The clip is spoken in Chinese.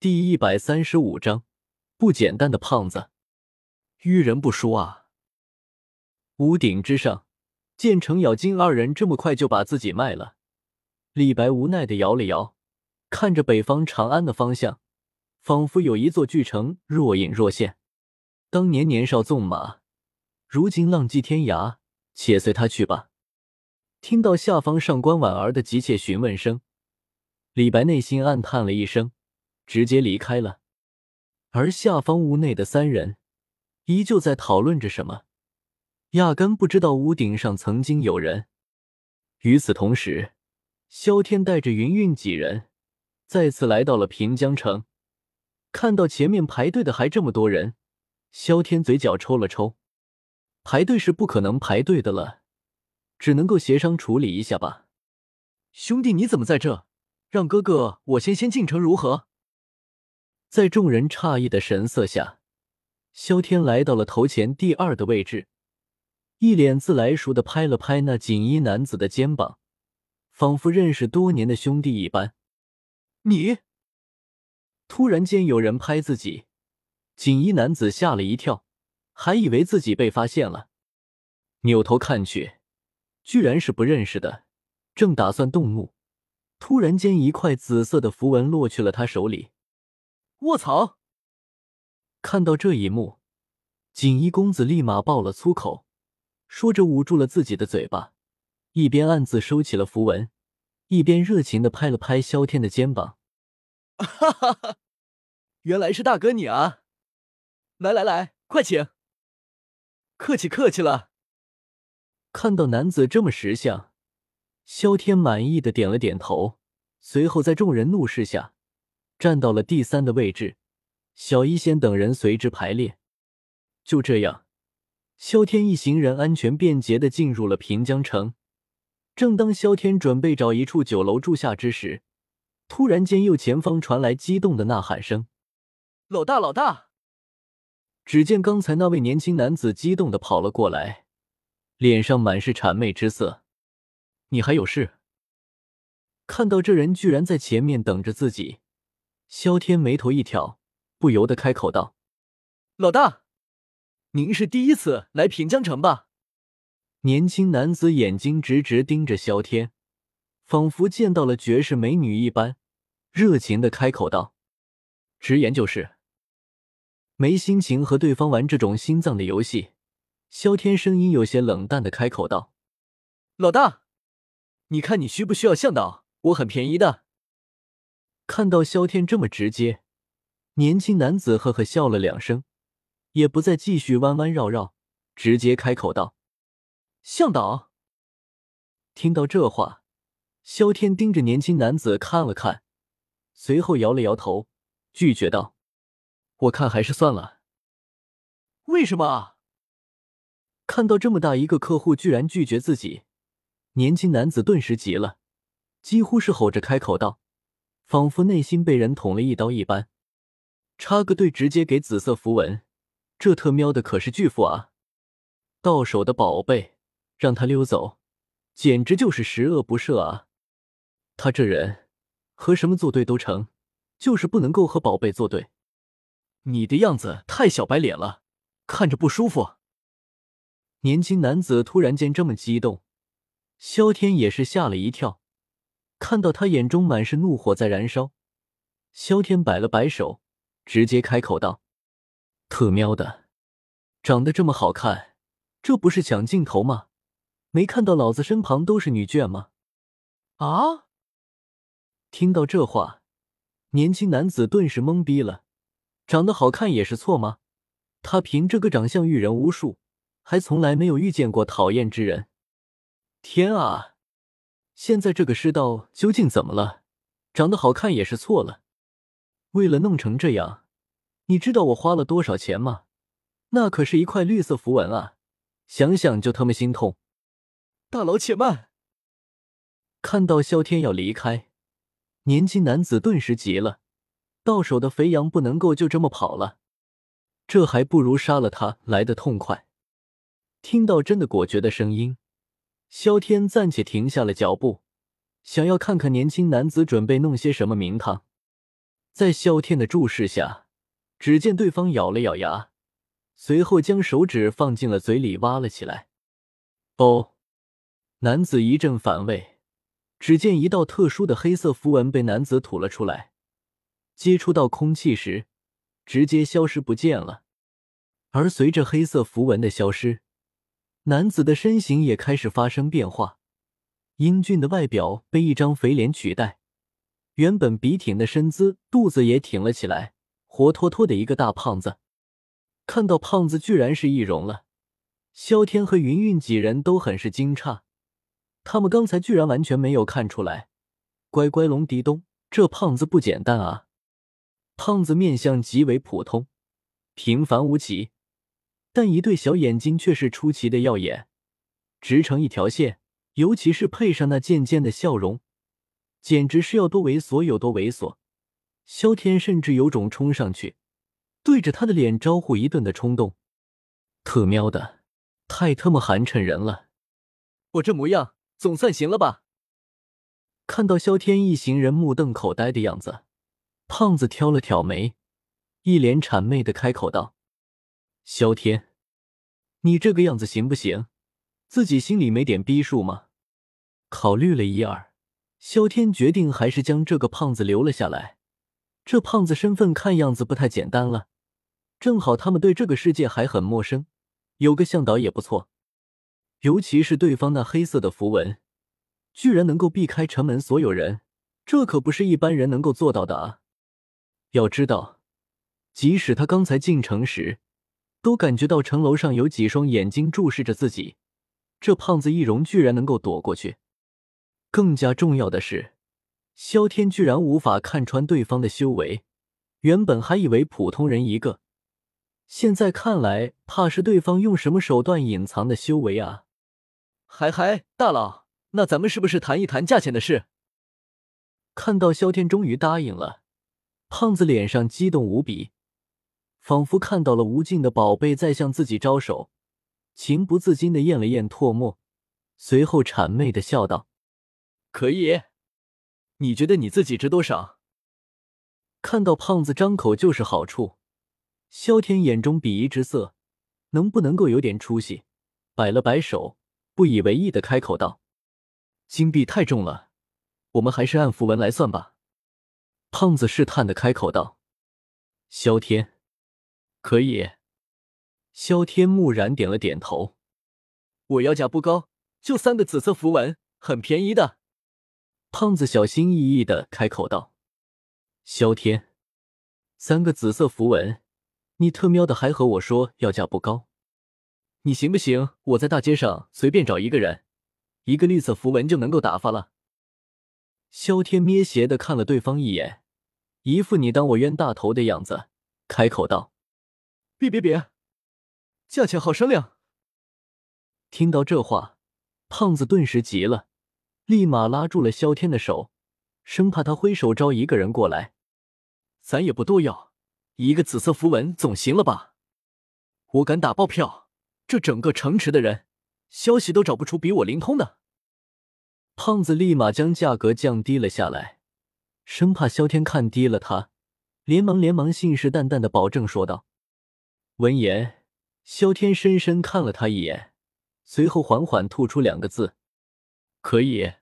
第一百三十五章，不简单的胖子，遇人不淑啊！屋顶之上，见程咬金二人这么快就把自己卖了，李白无奈的摇了摇，看着北方长安的方向，仿佛有一座巨城若隐若现。当年年少纵马，如今浪迹天涯，且随他去吧。听到下方上官婉儿的急切询问声，李白内心暗叹了一声。直接离开了，而下方屋内的三人依旧在讨论着什么，压根不知道屋顶上曾经有人。与此同时，萧天带着云韵几人再次来到了平江城，看到前面排队的还这么多人，萧天嘴角抽了抽。排队是不可能排队的了，只能够协商处理一下吧。兄弟，你怎么在这？让哥哥我先先进城如何？在众人诧异的神色下，萧天来到了头前第二的位置，一脸自来熟的拍了拍那锦衣男子的肩膀，仿佛认识多年的兄弟一般。你突然间有人拍自己，锦衣男子吓了一跳，还以为自己被发现了，扭头看去，居然是不认识的。正打算动怒，突然间一块紫色的符文落去了他手里。卧槽！看到这一幕，锦衣公子立马爆了粗口，说着捂住了自己的嘴巴，一边暗自收起了符文，一边热情的拍了拍萧天的肩膀。哈哈哈！原来是大哥你啊！来来来，快请！客气客气了。看到男子这么识相，萧天满意的点了点头，随后在众人怒视下。站到了第三的位置，小医仙等人随之排列。就这样，萧天一行人安全便捷的进入了平江城。正当萧天准备找一处酒楼住下之时，突然间右前方传来激动的呐喊声：“老大，老大！”只见刚才那位年轻男子激动的跑了过来，脸上满是谄媚之色。“你还有事？”看到这人居然在前面等着自己。萧天眉头一挑，不由得开口道：“老大，您是第一次来平江城吧？”年轻男子眼睛直直盯着萧天，仿佛见到了绝世美女一般，热情的开口道：“直言就是，没心情和对方玩这种心脏的游戏。”萧天声音有些冷淡的开口道：“老大，你看你需不需要向导？我很便宜的。”看到萧天这么直接，年轻男子呵呵笑了两声，也不再继续弯弯绕绕，直接开口道：“向导。”听到这话，萧天盯着年轻男子看了看，随后摇了摇头，拒绝道：“我看还是算了。”为什么？看到这么大一个客户居然拒绝自己，年轻男子顿时急了，几乎是吼着开口道。仿佛内心被人捅了一刀一般，插个队直接给紫色符文，这特喵的可是巨富啊！到手的宝贝让他溜走，简直就是十恶不赦啊！他这人和什么作对都成，就是不能够和宝贝作对。你的样子太小白脸了，看着不舒服。年轻男子突然间这么激动，萧天也是吓了一跳。看到他眼中满是怒火在燃烧，萧天摆了摆手，直接开口道：“特喵的，长得这么好看，这不是抢镜头吗？没看到老子身旁都是女眷吗？”啊！听到这话，年轻男子顿时懵逼了。长得好看也是错吗？他凭这个长相遇人无数，还从来没有遇见过讨厌之人。天啊！现在这个世道究竟怎么了？长得好看也是错了。为了弄成这样，你知道我花了多少钱吗？那可是一块绿色符文啊！想想就他妈心痛。大佬且慢！看到萧天要离开，年轻男子顿时急了。到手的肥羊不能够就这么跑了，这还不如杀了他来的痛快。听到真的果决的声音。萧天暂且停下了脚步，想要看看年轻男子准备弄些什么名堂。在萧天的注视下，只见对方咬了咬牙，随后将手指放进了嘴里挖了起来。哦，男子一阵反胃，只见一道特殊的黑色符文被男子吐了出来，接触到空气时，直接消失不见了。而随着黑色符文的消失，男子的身形也开始发生变化，英俊的外表被一张肥脸取代。原本笔挺的身姿，肚子也挺了起来，活脱脱的一个大胖子。看到胖子居然是易容了，萧天和云云几人都很是惊诧，他们刚才居然完全没有看出来。乖乖龙迪东，这胖子不简单啊！胖子面相极为普通，平凡无奇，但一对小眼睛却是出奇的耀眼，直成一条线，尤其是配上那贱贱的笑容。简直是要多猥琐有多猥琐，萧天甚至有种冲上去对着他的脸招呼一顿的冲动。特喵的，太他妈寒碜人了！我这模样总算行了吧？看到萧天一行人目瞪口呆的样子，胖子挑了挑眉，一脸谄媚的开口道：“萧天，你这个样子行不行？自己心里没点逼数吗？”考虑了一二。萧天决定还是将这个胖子留了下来。这胖子身份看样子不太简单了，正好他们对这个世界还很陌生，有个向导也不错。尤其是对方那黑色的符文，居然能够避开城门所有人，这可不是一般人能够做到的啊！要知道，即使他刚才进城时，都感觉到城楼上有几双眼睛注视着自己，这胖子易容居然能够躲过去。更加重要的是，萧天居然无法看穿对方的修为。原本还以为普通人一个，现在看来，怕是对方用什么手段隐藏的修为啊！嗨嗨，大佬，那咱们是不是谈一谈价钱的事？看到萧天终于答应了，胖子脸上激动无比，仿佛看到了无尽的宝贝在向自己招手，情不自禁的咽了咽唾沫，随后谄媚的笑道。可以，你觉得你自己值多少？看到胖子张口就是好处，萧天眼中鄙夷之色，能不能够有点出息？摆了摆手，不以为意的开口道：“金币太重了，我们还是按符文来算吧。”胖子试探的开口道：“萧天，可以。”萧天木然点了点头：“我要价不高，就三个紫色符文，很便宜的。”胖子小心翼翼的开口道：“萧天，三个紫色符文，你特喵的还和我说要价不高，你行不行？我在大街上随便找一个人，一个绿色符文就能够打发了。”萧天咩斜的看了对方一眼，一副你当我冤大头的样子，开口道：“别别别，价钱好商量。”听到这话，胖子顿时急了。立马拉住了萧天的手，生怕他挥手招一个人过来。咱也不多要，一个紫色符文总行了吧？我敢打包票，这整个城池的人消息都找不出比我灵通的。胖子立马将价格降低了下来，生怕萧天看低了他，连忙连忙信誓旦旦的保证说道。闻言，萧天深深看了他一眼，随后缓缓吐出两个字：“可以。”